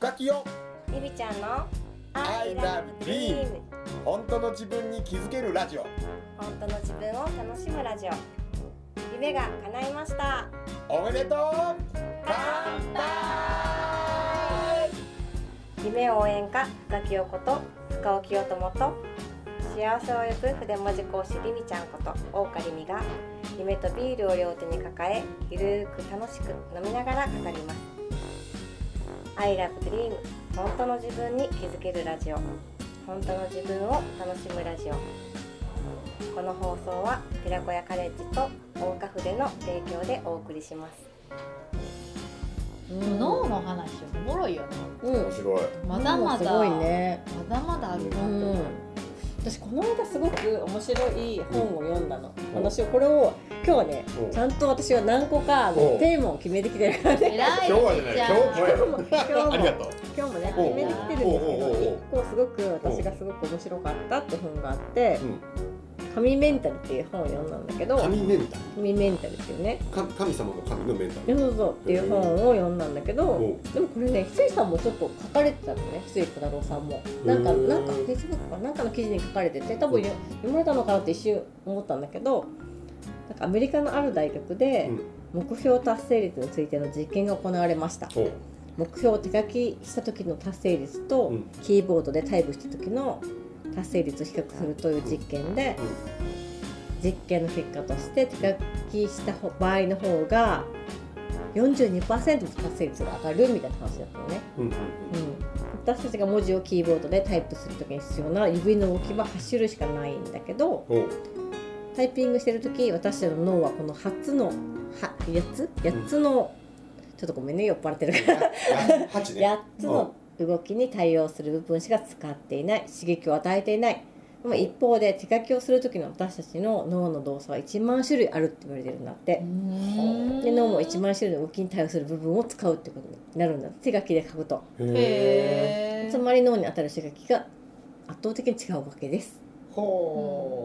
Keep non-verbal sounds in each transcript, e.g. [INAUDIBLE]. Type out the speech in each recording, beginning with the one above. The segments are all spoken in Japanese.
深きよ。ゆりちゃんの I love dream 本当の自分に気づけるラジオ。本当の自分を楽しむラジオ。夢が叶いました。おめでとう。乾杯。夢応援歌深木陽子と深尾清友と幸せを呼ぶ筆文字講師りみちゃんこと大岡りみが夢とビールを両手に抱えゆるーく楽しく飲みながら語ります I love dream 本当の自分に気づけるラジオ。本当の自分を楽しむラジオ。この放送は寺子屋カレッジと大岡筆の提供でお送りします。脳の話おもろいよね。うん面白い。まだまだすごいね。まだまだあるなとう。ん。思う、私この間すごく面白い本を読んだの、私これを今日はねうん。ちゃんと私は何個かあのうんテーマを決めてきてるからね。今日はじゃないじゃあ。今日今日も今日も今日も。ね決めてきてるん。ですけど一個すごく私がすごく面白かったって本があって。うん「神メンタル」っていう本を読んだんだけど神メンタル？神メンタルっていうね。か神様の神のメンタル？そうそう。っていう本を読んだんだけどでもこれね翡翠さんもちょっと書かれてたのね翡翠小太郎さんもなんかなんかフェイスブックかな？んかの記事に書かれてて多分読読まれたのかなって一瞬思ったんだけどなんかアメリカのある大学でうん。目標達成率についての実験が行われました。目標を手書きした時の達成率と、うん。キーボードでタイプした時の達成率を比較するという実験で、実験の結果として手書きした場合の方が42%達成率が上がるみたいな話だったのね、うんうんうん、私たちが文字をキーボードでタイプする時に必要な指の動きは8種類しかないんだけどタイピングしてる時私たちの脳はこの8つのは8つ？8つの、ちょっとごめんね酔っ払ってるから。や八ね。8つの動きに対応する部分しか使っていない刺激を与えていない。でも一方で手書きをする時の私たちの脳の動作は1万種類あるって言われてるんだって。う、ん。で脳も1万種類の動きに対応する部分を使うってことになるんだ手書きで書くと。つまり脳に当たる刺激が圧倒的に違うわけです。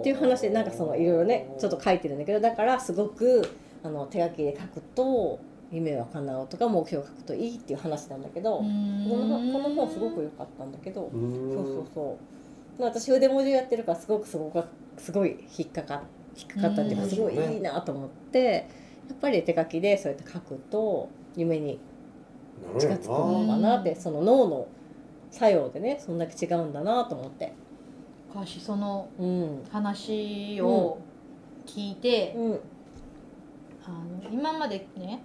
っていう話でなんかそのいろいろねちょっと書いてるんだけどだからすごくあの手書きで書くと夢は叶うとか目標を書くといいっていう話なんだけど、この本この本すごく良かったんだけど、そうそうそう。私筆文字やってるからすごくすごくすごい引っかか引っかかったっていうかうん。すごいいいなと思ってやっぱり手書きでそうやって書くと夢に近づくのかなってその脳の作用でねそんだけ違うんだなと思って。昔そのうん。話を聞いて、うん。あの今までね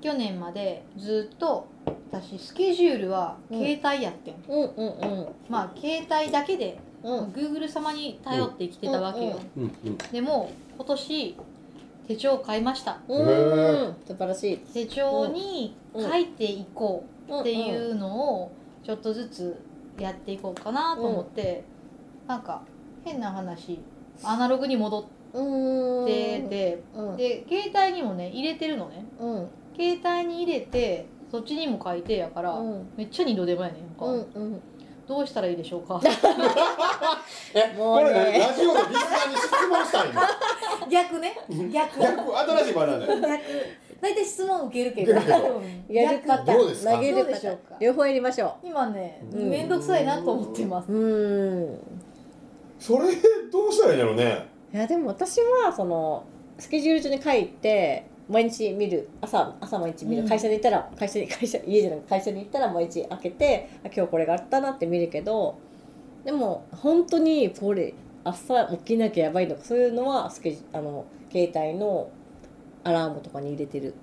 去年までずっと私スケジュールは携帯やってん、うん。うんうんまあ携帯だけで、うん。Google 様に頼って生きてたわけよ、うん。うん。うん。でも今年手帳を買いました。うん。素晴らしい。手帳に書いていこうっていうのをちょっとずつやっていこうかなと思って、なんか変な話アナログに戻っうん。てて、うん。で携帯にもね入れてるのね。うん携帯に入れてそっちにも書いてやから、うん。めっちゃ二度手間やねんか、うんうん。どうしたらいいでしょうか？[LAUGHS] えもうね。これ何ラジオのリスナーに質問したいの？[LAUGHS] 逆ね。逆。逆新しいバナナ逆。大体質問受けるけど。受けるけど。[LAUGHS] うんやるパターンどうですか？投げるでしょうか？両方やりましょ今ねうん面倒くさいなと思ってます、ううん。それどうしたらいいんだろうね。いやでも私はそのスケジュール帳に書いて毎日見る。朝朝毎日見る、うん。会社に行ったら会社に [LAUGHS] 会社家じゃなくて会社に行ったら毎日開けてあ今日これがあったなって見るけどでも本当にこれ朝起きなきゃやばいとかそういうのはスケジあの携帯のアラームとかに入れてる、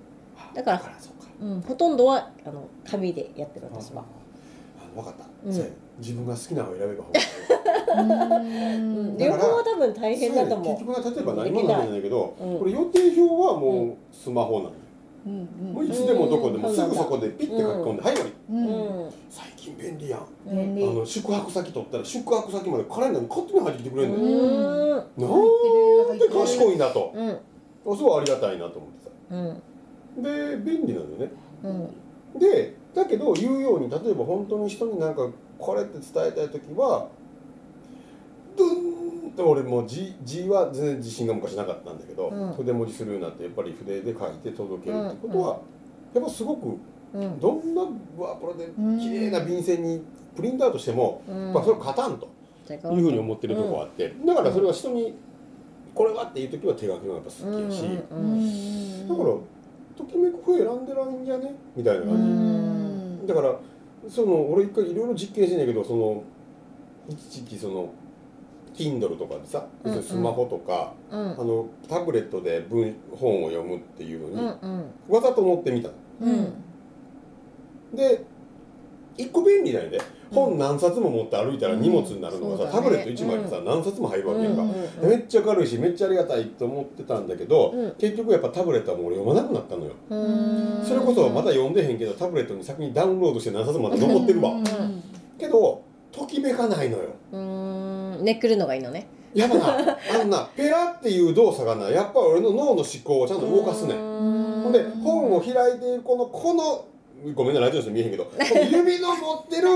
だからそうん、ほとんどはあの紙でやってる私は、あ分かった、うん。そうや自分が好きなのを選べば両方は多分大変だと思う。結局は例えば何もないんだけど、うん。これ予定表はもうスマホなのよ、うんもういつでもどこでもうん。すぐそこでピッて書き込んで、はい終わり最近便利やん。あの宿泊先取ったら宿泊先までカレンダーに勝手に入ってきてくれるのよ、うん。なんで賢いんだと、うん。すごいありがたいなと思ってさ。うん。で便利なのよね。うん。でだけど言うように例えば本当に人になんかこれって伝えたい時はドンと俺も字字は全然自信が昔なかったんだけど、うん。筆文字するようになってやっぱり筆で書いて届けるってことは、やっぱすごくうん。どんなワープロで綺麗な便箋にプリントアウトしても、うん。まあ、それ勝たんというふうに思ってるとこあって、だからそれは人にこれはっていう時は手書きのがやっぱ好きやし、うん。うん。だからときめく風選んでらんじゃね？みたいなう感じ、ん。だからその俺一回いろいろ実験してんだけどその一時期その Kindle とかでさ、うんうんスマホとかうんあのタブレットで文本を読むっていうのに、うんうん。わざと持ってみたの。うん。で一個便利なんやで本何冊も持って歩いたら荷物になるのがさ、タブレット1枚でさ、何冊も入るわけやんか、めっちゃ軽いしめっちゃありがたいと思ってたんだけど、うん。結局やっぱタブレットはもう俺読まなくなったのよ。うん。それこそまだ読んでへんけどタブレットに先にダウンロードして何冊もまだ残ってるわ、うん。けどときめかないのよ。うーんめくるのがいいのね。やっぱなあんなペラっていう動作がなやっぱ俺の脳の思考をちゃんと動かすねん。ほんで本を開いているこのこのごめんなラジオで見えへんけど。[LAUGHS] この指の持ってる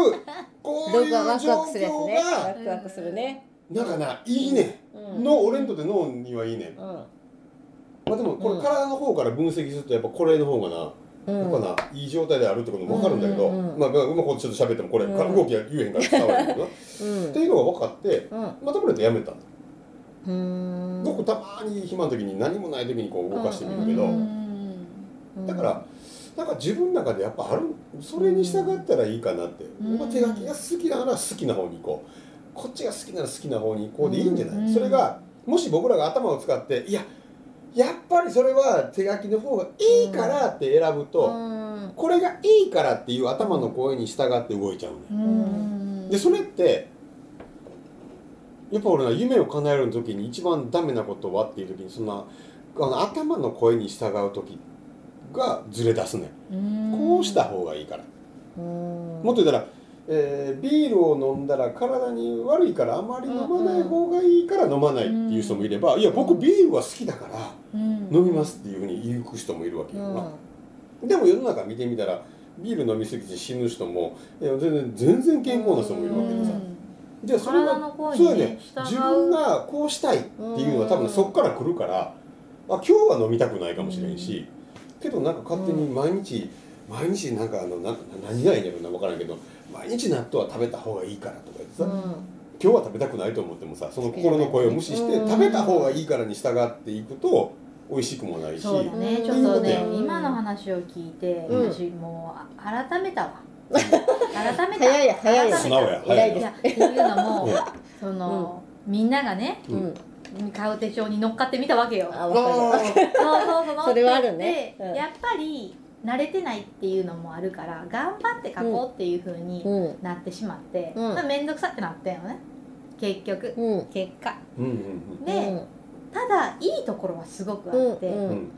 こういう状ワクするやつ況ね。ワがクワクするね。なんかないいね。うん。んの俺にとって脳にはいいね。んうん。まあでもこうん。れ体の方から分析するとやっぱこれの方がなうん。やっぱないい状態であるってことも分かるんだけど、うんうんうんまあ、まあ、うまくちょっと喋ってもこれ、うん。動きが言えへんから伝わるけどな、[LAUGHS] うん。っていうのが分かって、うんまあ、タブレットやめた、僕たまに暇な時に何もない時にこう動かしてみるけど、うん。だからなんか自分の中でやっぱあるそれに従ったらいいかなって、うん。まあ、手書きが好きなら好きな方に行こう。こっちが好きなら好きな方に行こうでいいんじゃない、うん。それがもし僕らが頭を使っていややっぱりそれは手書きの方がいいからって選ぶと、うん。これがいいからっていう頭の声に従って動いちゃうね、うん。でそれってやっぱ俺な夢を叶える時に一番ダメなことはっていう時にそんなあの頭の声に従う時がずれ出すねこうした方がいいから。うん。もっと言ったら、えービールを飲んだら体に悪いからあまり飲まない方がいいから飲まないっていう人もいれば、いや僕ビールは好きだから飲みますっていうふうに言う人もいるわけよな、でも世の中見てみたらビール飲みすぎて死ぬ人もいや全然全然健康な人もいるわけでさ、じゃあそれはそうやね。自分がこうしたいっていうのは多分そこから来るからあ今日は飲みたくないかもしれんし、けどなんか勝手に毎日、毎日なんかあのな何がいいんやろな分からんけど毎日納豆は食べた方がいいからとか言ってさ、今日は食べたくないと思ってもさその心の声を無視してうん。食べた方がいいからに従っていくと美味しくもないしそうだね。うん。ちょっとねうん。今の話を聞いてうん。私もうあ改めたわ。[LAUGHS] 改めた。早いや早いや。素直や。偉いやっていうのもうん。そのみんながねうん買う手帳に乗っかってみたわけよ。あわかる。そうそうそう。それはあるね。うん。でやっぱり慣れてないっていうのもあるから頑張って書こうっていうふうにうん。なってしまって、うん。まあ、面倒くさってなったよね。結局。うん。結果。うんうんで、ただいいところはすごくあって、うん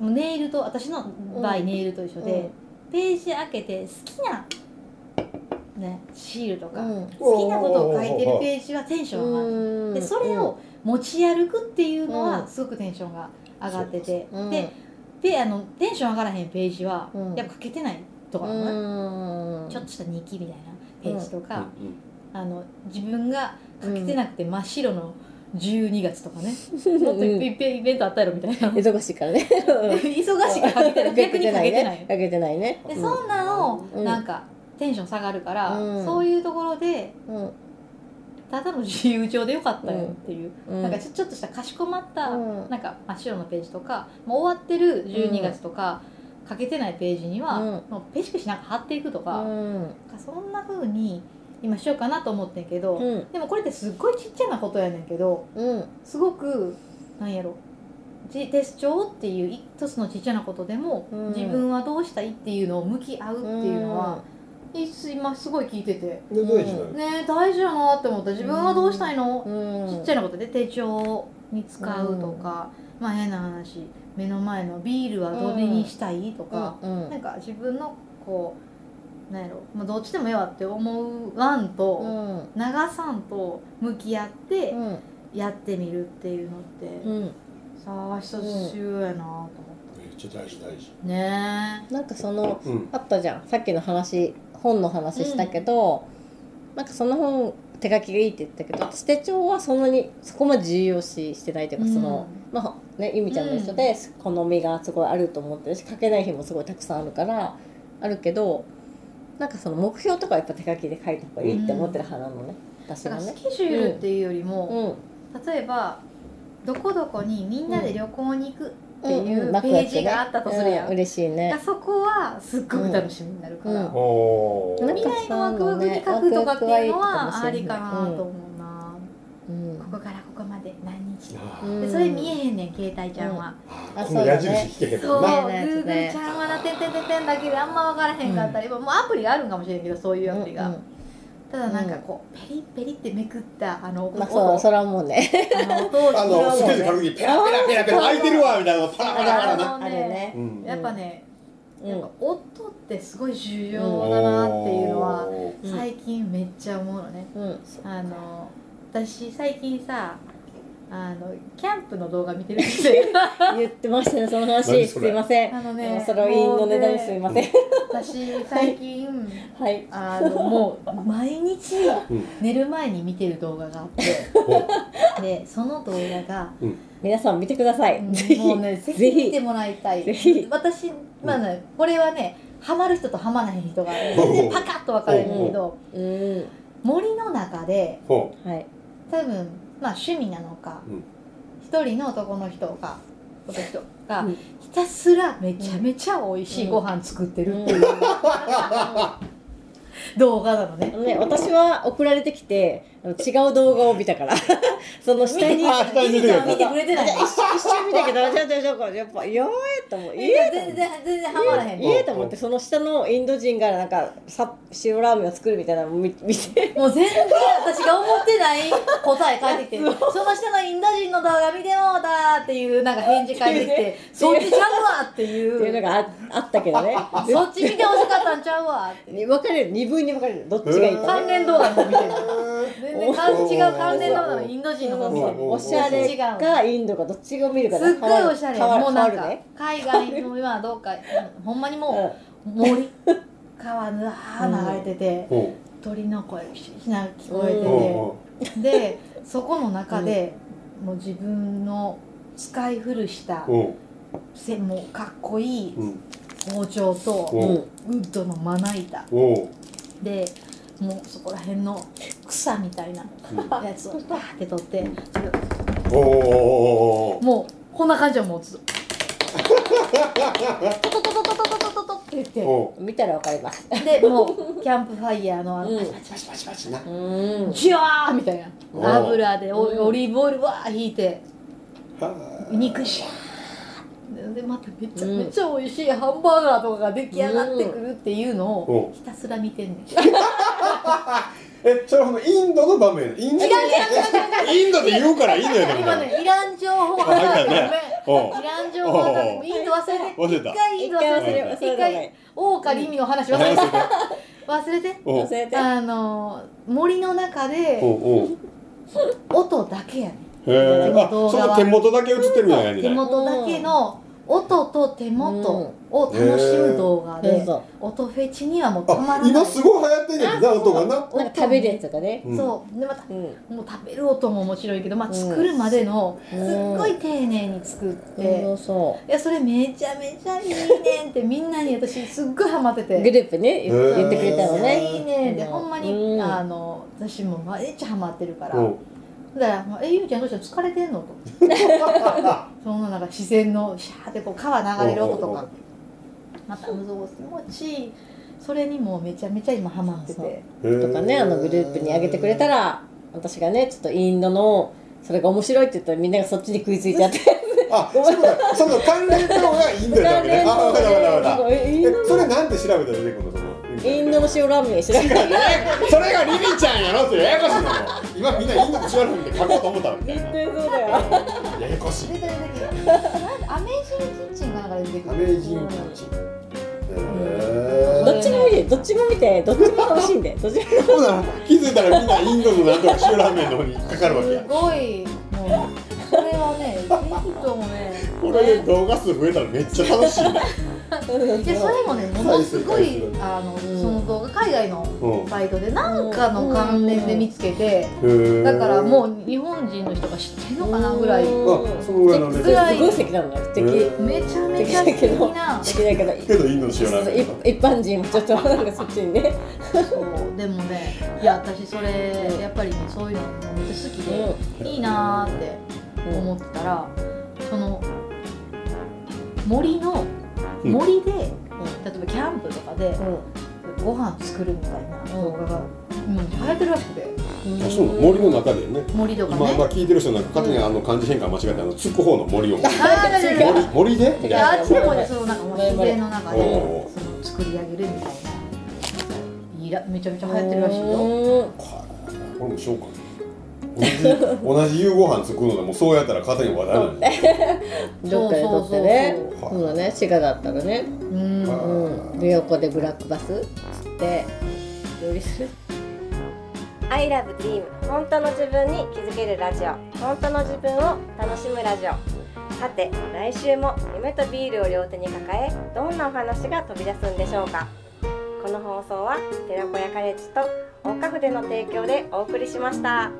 うん。ネイルと私の場合うん。ネイルと一緒で、ページ開けて好きな、ね、シールとか、うん。好きなことを書いてるページはテンション上がる、うん。でそれを持ち歩くっていうのうん。はすごくテンションが上がってて、うん。でであのテンション上がらへんページは、うん。やっぱ書けてないとかちょっとした日記みたいなページとか、うん。あの自分が書けてなくて真っ白の12月とかね、[LAUGHS] もっといっぱいいっぱいイベントあったやろみたいな。忙しいからね。[LAUGHS] 忙しいから [LAUGHS] 逆に書けてない。けてないね。でそんなのうん。なんかテンション下がるから、うん。そういうところでうん。ただの自由帳でよかったよっていう、うん。なんかちょっとしたかしこまった、うん。なんか真っ白のページとかもう終わってる12月とか、書けてないページには、うん。もうペシペシなんか貼っていくとか,、かそんな風に今しようかなと思ってんけど、うん。でもこれってすっごいちっちゃなことやねんけどうん。すごくなんやろじ手帳っていう一つのちっちゃなことでも、うん。自分はどうしたいっていうのを向き合うっていうのは、いつ今すごい聞いてて。で大事だよねえ大事やなって思った。自分はどうしたいの、うん。ちっちゃなことで手帳に使うとか、まあ変な話。目の前のビールはどれにしたいとか、うんなんか自分のこうなんやろ、まあ、どっちでもええわって思うわんと、うん。長さんと向き合ってうん。やってみるっていうのって、うん。さあ一つ重要やなと思っめっちゃ大事大事。たねなんかそのうん。あったじゃん。さっきの話本の話したけど、なんかその本手書きがいいって言ったけど私手帳はそんなにそこまで重要視してないというか、そのまあねゆみちゃんの一緒で好みがすごいあると思ってるし書けない日もすごいたくさんあるからあるけどなんかその目標とかはやっぱ手書きで書いた方がいいって思ってる派なのね、私だかはねらスケジュールっていうよりも、うん。例えばどこどこにみんなで旅行に行くってうんいううんページがあったとするやん、うん嬉しいね。あそこはすっごく楽しみになるから、うん。おー。なんか未来のワクワクに書くとかっていうのはありかなと思うな、うん。ここからここまで何日あうん。でそれ見えへんねん携帯ちゃんは、ーこの矢印引けへんそう、Google ちゃんはなてんてんてんてんだけであんま分からへんかったり、もうアプリがあるんかもしれんけどそういうアプリが、うんうんただなんかこうペリペリってめくったあのまあ音そうそれはもうね。あのスケジュール書く時ペラペラペラペラ空いてるわみたいなのパラパラパラなあのあるね。うん。やっぱね、音ってすごい重要だなっていうのは最近めっちゃ思うのね、うん。あの私最近さあのキャンプの動画見てるんですよ言ってましたねその話。すいません。あのねそれをインドネタにすいません。私最近 [LAUGHS] はい。あのもう毎日うん。寝る前に見てる動画があって。お。でその動画が皆さん見てください。もうねぜぜひひ見てもらいたい。ぜひ。私まあねこれはねハマる人とハマらへん人が全然パカッと分かれるんだけどうん。森の中でほはい。多分まあ趣味なのかうん。一人の男の人が男の人がうん。ひたすらめちゃめちゃ美味しいご飯作ってるっていう。[LAUGHS] 動画なのね。ね、私は送られてきて違う動画を見たから。[LAUGHS] その下に見てくれてない。[LAUGHS] 一瞬見たけどちょちょっとやっぱやばいと思う。いや全ええと思って然全然ハマらへん。ええと思ってその下のインド人がなんかさ塩ラーメンを作るみたいなのを見見て。もう全然私が思ってない答え返ってきてその下のインド人の動画見てもうたっていうなんか返事返ってきてそっちちゃうわっていっていうのうがああったけどね。[LAUGHS] そっち見てほしかったんちゃうわって。分かれる。二分に分かれる。どっちがいいか関連動画の方見てる。う全然関違う関連動画のインド人の方見てるうんおしゃれかインドかどっちが見るかすっごいおしゃれ。変わるもうなんか [LAUGHS] 海外の今どうかうんほんまにもう森川ぬわー流れててほ鳥の声ひな聞こえうて。ほてでそこの中でもう自分の使い古したせもうかっこいい包丁とウッドのまな板。ほでもうそこら辺の草みたいなうやつをバーって取っておおもうこんな感じはもうず。っとトトトトトトトトトって言って。お見たら分かります。でもうキャンプファイヤーのあのうん。パチパチパチパチな。うん。ジュワーみたいおな油でオうん。オリーブオイルわー引いて。は肉シャーでまためっちゃうん。めっちゃ美味しいハンバーガーとかが出来上がってくるっていうのをうん。ひたすら見てんねん [LAUGHS] [LAUGHS] えそれはインドの場面？インドでインドで言うからいいのよ今ねいらん情報があ入ったね。ごめんおう。いらん情報がインド忘れて。忘れた。一回インド忘れて一回忘れ一回大川リミの話忘れて忘れて。おう。忘れて。あの森の中おでうおう。音だけやねん。へえあその手元だけ映ってるんやねみ手たいな元だけの音と手元を楽しむ動画で音フェチにはもうたまらない。あ今すごい流行ってんねんてな音がな。なんか食べるやつとかね。うん。そう。でまたうんもう食べる音も面白いけど、まあ、うん作るまでのすう。んっごい丁寧に作って、そうそいやそれめちゃめちゃいいねんってみんなに私すっごいハマってて。うグループね言ってくれたのね。いいねんでうん。ほんまに、うん。あの私もめっちゃハマってるから、うんだから「えゆうちゃんどうした疲れてんの?」と。[LAUGHS] そんななんか自然のシャーってこう川流れる音とか。またむず気持ちいいそれにもめちゃめちゃ今ハマってて。ととかねあのグループにあげてくれたら私がねちょっとインドのそれが面白いって言ったらみんながそっちに食いついちゃって。あそういうことその関連動画がインドだわけねあ分かった分かった分かったそれなんて調べたら出てくるのそのインドの塩ラーメン調べたらそれがリリちゃんやろってややこしいのも今みんなインドの塩ラーメンって書こうと思ったみたいな絶対そうだよ。ややこしい。アメージングキッチンかなんかで出てくる。アメージングキッチン。へどっちも見てどっちも見て。どっちも楽しんで。どっちも気づいたらみんなインドのなんとか塩ラーメンの方にかかるわけや。すごい。もうそれはねぜひともね。これで動画数増えたらめっちゃ楽しいねでそれもねものすごいあのうん。その動画海外のうん。サイトでなんかの関連で見つけてだからもう日本人の人が知ってんのかなぐらい。あそのぐらいなんですぐらいすごい素敵。なのね素敵。めちゃめちゃ素敵。な素敵だけど。けどインドの塩なんだ一一般人もちょっとなんかそっちにね。そうでもねいや私それやっぱりねそういうのめっちゃ好きで、いいなーって思ってたらその森のうん森で、例えばキャンプとかでうご飯作るみたいな動画が今流行ってるらしくて。んあそう。森の中でね。森とかね。今今聞いてる人なんか勝手にあの漢字変換間違ってあのつく方の森を。森森で？みたいな。あっちでもねそのなんかもう自然の中でその作り上げるみたいな。いいらめちゃめちゃ流行ってるらしいよ。はいこれもしようかな同 [LAUGHS] じ同じ夕ご飯作るのでもそうやったら勝手に話題なんで [LAUGHS] どっかで撮ってね。そうだね。滋賀だったらね。うんあうん。で横でブラックバス。つって。料理する。I love dream 本当の自分に気づけるラジオ。本当の自分を楽しむラジオ。さて来週も夢とビールを両手に抱えどんなお話が飛び出すんでしょうか。この放送は寺子屋カレッジと大花筆の提供でお送りしました。